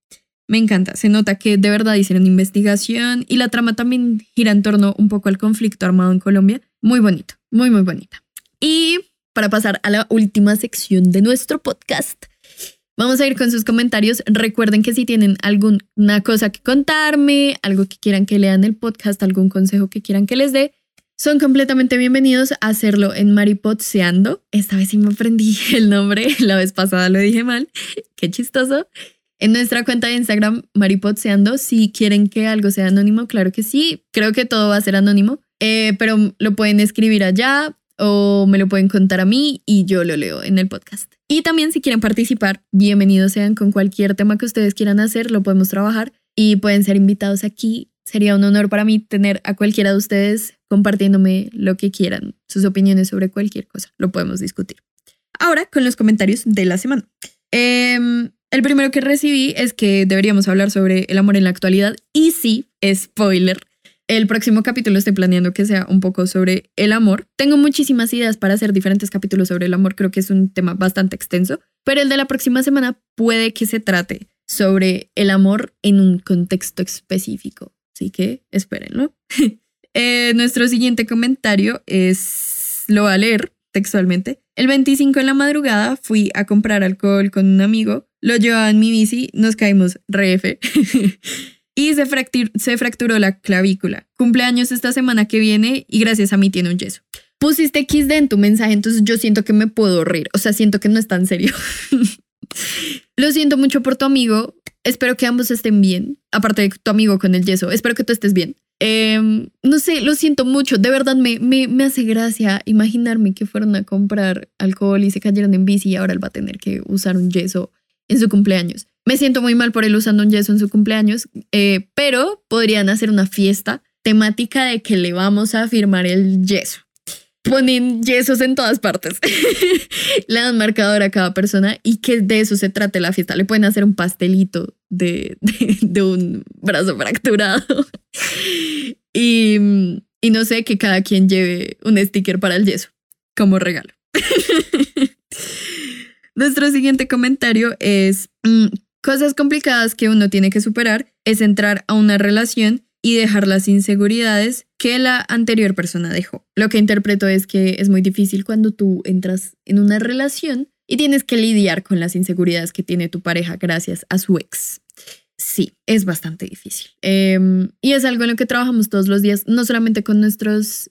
A: Me encanta, se nota que de verdad hicieron investigación y la trama también gira en torno un poco al conflicto armado en Colombia. Muy bonito, muy, muy bonita. Y para pasar a la última sección de nuestro podcast, vamos a ir con sus comentarios. Recuerden que si tienen alguna cosa que contarme, algo que quieran que lean el podcast, algún consejo que quieran que les dé, son completamente bienvenidos a hacerlo en Maripotseando. Esta vez sí me aprendí el nombre, la vez pasada lo dije mal. Qué chistoso. En nuestra cuenta de Instagram, Maripotseando, si quieren que algo sea anónimo, claro que sí. Creo que todo va a ser anónimo, eh, pero lo pueden escribir allá o me lo pueden contar a mí y yo lo leo en el podcast. Y también si quieren participar, bienvenidos sean con cualquier tema que ustedes quieran hacer, lo podemos trabajar y pueden ser invitados aquí. Sería un honor para mí tener a cualquiera de ustedes compartiéndome lo que quieran, sus opiniones sobre cualquier cosa. Lo podemos discutir. Ahora con los comentarios de la semana. Eh, el primero que recibí es que deberíamos hablar sobre el amor en la actualidad. Y sí, spoiler. El próximo capítulo estoy planeando que sea un poco sobre el amor. Tengo muchísimas ideas para hacer diferentes capítulos sobre el amor. Creo que es un tema bastante extenso. Pero el de la próxima semana puede que se trate sobre el amor en un contexto específico. Así que espérenlo. eh, nuestro siguiente comentario es, lo va a leer textualmente. El 25 en la madrugada fui a comprar alcohol con un amigo lo llevaba en mi bici, nos caímos refe y se, fracturó la clavícula. Cumpleaños esta semana que viene y gracias a mí tiene un yeso. Pusiste XD en tu mensaje, entonces yo siento que me puedo reír. O sea, siento que no es tan serio. Lo siento mucho por tu amigo. Espero que ambos estén bien. Aparte de tu amigo con el yeso. Espero que tú estés bien. Em, no sé, lo siento mucho. De verdad me, me, me, hace gracia imaginarme que fueron a comprar alcohol y se cayeron en bici y ahora él va a tener que usar un yeso en su cumpleaños. Me siento muy mal por él usando un yeso en su cumpleaños, eh, pero podrían hacer una fiesta temática de que le vamos a firmar el yeso. Ponen yesos en todas partes. le dan marcador a cada persona y que de eso se trate la fiesta. Le pueden hacer un pastelito de, de, un brazo fracturado. y, y no sé, que cada quien lleve un sticker para el yeso como regalo. Nuestro siguiente comentario es, mm, cosas complicadas que uno tiene que superar es entrar a una relación y dejar las inseguridades que la anterior persona dejó. Lo que interpreto es que es muy difícil cuando tú entras en una relación y tienes que lidiar con las inseguridades que tiene tu pareja gracias a su ex. Sí, es bastante difícil. Em, y es algo en lo que trabajamos todos los días, no solamente con, nuestros,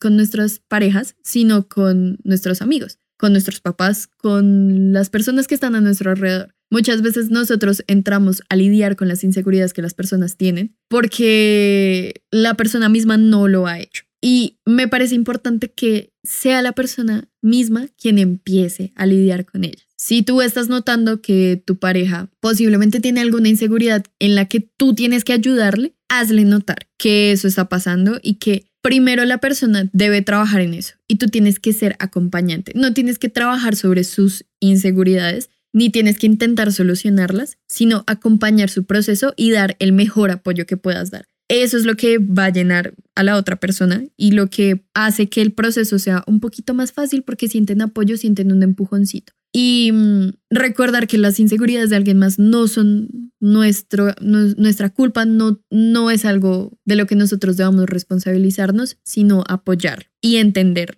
A: con nuestras parejas, sino con nuestros amigos con nuestros papás, con las personas que están a nuestro alrededor. Muchas veces nosotros entramos a lidiar con las inseguridades que las personas tienen porque la persona misma no lo ha hecho. Y me parece importante que sea la persona misma quien empiece a lidiar con ella. Si tú estás notando que tu pareja posiblemente tiene alguna inseguridad en la que tú tienes que ayudarle, hazle notar que eso está pasando y que primero la persona debe trabajar en eso y tú tienes que ser acompañante. No tienes que trabajar sobre sus inseguridades ni tienes que intentar solucionarlas, sino acompañar su proceso y dar el mejor apoyo que puedas dar. eso es lo que va a llenar a la otra persona y lo que hace que el proceso sea un poquito más fácil porque sienten apoyo, sienten un empujoncito. Y mm, recordar que las inseguridades de alguien más no son nuestro, nuestra culpa, no, no es algo de lo que nosotros debamos responsabilizarnos, sino apoyar y entender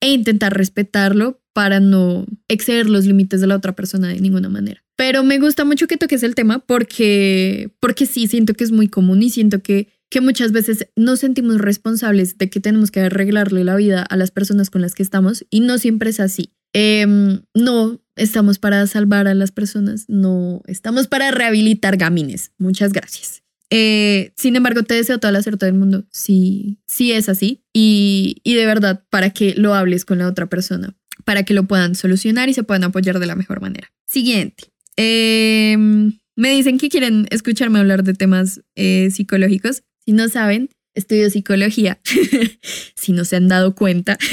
A: e intentar respetarlo para no exceder los límites de la otra persona de ninguna manera. Pero me gusta mucho que toques el tema porque, porque sí, siento que es muy común y siento que, que muchas veces nos sentimos responsables de que tenemos que arreglarle la vida a las personas con las que estamos y no siempre es así. Em, no estamos para salvar a las personas, no estamos para rehabilitar gamines. Muchas gracias. Eh, sin embargo, te deseo toda la suerte del mundo si, si es así y, y de verdad para que lo hables con la otra persona, para que lo puedan solucionar y se puedan apoyar de la mejor manera. Siguiente. Em, me dicen que quieren escucharme hablar de temas eh, psicológicos. Si no saben, estudio psicología. si no se han dado cuenta.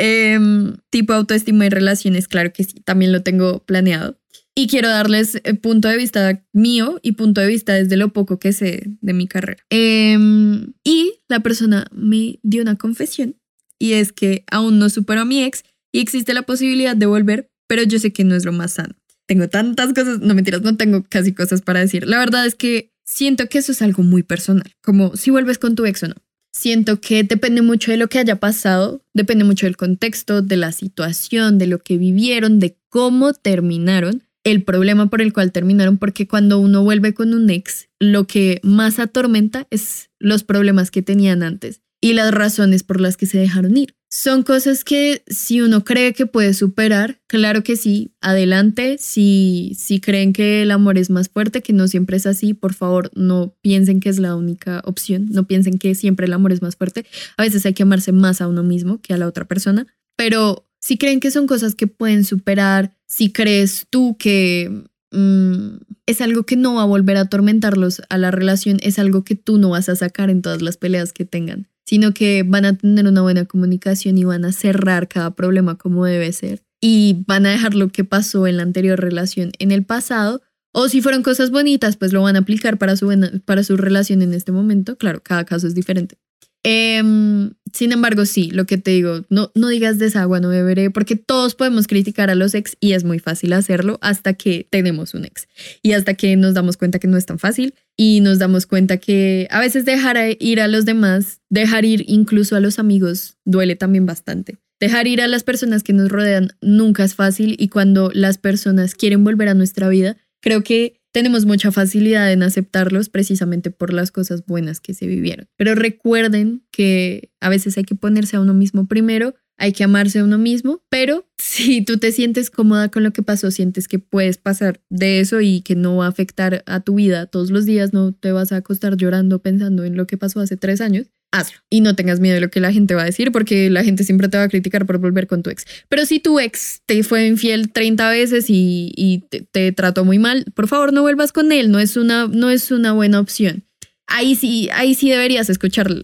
A: Em, tipo autoestima y relaciones, claro que sí, también lo tengo planeado. Y quiero darles eh, punto de vista mío y punto de vista desde lo poco que sé de mi carrera. Em, y la persona me dio una confesión y es que aún no supero a mi ex y existe la posibilidad de volver, pero yo sé que no es lo más sano. Tengo tantas cosas, no mentiras, no tengo casi cosas para decir. La verdad es que siento que eso es algo muy personal, como si vuelves con tu ex o no. Siento que depende mucho de lo que haya pasado, depende mucho del contexto, de la situación, de lo que vivieron, de cómo terminaron, el problema por el cual terminaron, porque cuando uno vuelve con un ex, lo que más atormenta es los problemas que tenían antes y las razones por las que se dejaron ir. Son cosas que si uno cree que puede superar, claro que sí, adelante. Si, si creen que el amor es más fuerte, que no siempre es así, por favor no piensen que es la única opción, no piensen que siempre el amor es más fuerte. A veces hay que amarse más a uno mismo que a la otra persona, pero si creen que son cosas que pueden superar, si crees tú que mm, es algo que no va a volver a atormentarlos a la relación, es algo que tú no vas a sacar en todas las peleas que tengan sino que van a tener una buena comunicación y van a cerrar cada problema como debe ser y van a dejar lo que pasó en la anterior relación en el pasado o si fueron cosas bonitas, pues lo van a aplicar para su, para su relación en este momento. Claro, cada caso es diferente. Em, sin embargo, sí, lo que te digo, no, no digas desagua, no beberé, porque todos podemos criticar a los ex y es muy fácil hacerlo hasta que tenemos un ex y hasta que nos damos cuenta que no es tan fácil y nos damos cuenta que a veces dejar ir a los demás, dejar ir incluso a los amigos, duele también bastante. Dejar ir a las personas que nos rodean nunca es fácil y cuando las personas quieren volver a nuestra vida, creo que tenemos mucha facilidad en aceptarlos precisamente por las cosas buenas que se vivieron. Pero recuerden que a veces hay que ponerse a uno mismo primero, hay que amarse a uno mismo, pero si tú te sientes cómoda con lo que pasó, sientes que puedes pasar de eso y que no va a afectar a tu vida todos los días, no te vas a acostar llorando pensando en lo que pasó hace tres años, hazlo. Y no tengas miedo de lo que la gente va a decir, porque la gente siempre te va a criticar por volver con tu ex. Pero si tu ex te fue infiel 30 veces y, te, trató muy mal, por favor no vuelvas con él, no es una, no es una buena opción. Ahí sí, ahí sí deberías escuchar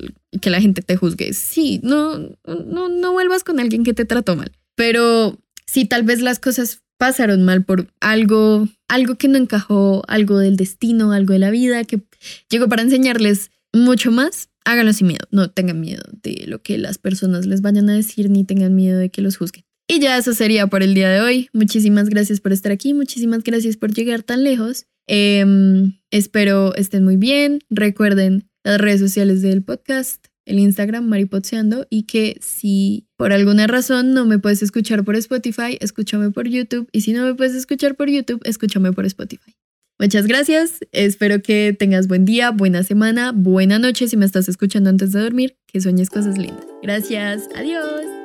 A: que la gente te juzgue. Sí, no, no, no vuelvas con alguien que te trató mal. Pero si tal vez las cosas pasaron mal por algo, algo que no encajó, algo del destino, algo de la vida que llegó para enseñarles mucho más, háganlo sin miedo, no tengan miedo de lo que las personas les vayan a decir ni tengan miedo de que los juzguen. Y ya eso sería por el día de hoy. Muchísimas gracias por estar aquí, muchísimas gracias por llegar tan lejos. Em, espero estén muy bien. Recuerden las redes sociales del podcast, el Instagram Maripotseando y que si por alguna razón no me puedes escuchar por Spotify, escúchame por YouTube y si no me puedes escuchar por YouTube, escúchame por Spotify. Muchas gracias. Espero que tengas buen día, buena semana, buena noche si me estás escuchando antes de dormir. Que sueñes cosas lindas. Gracias. Adiós.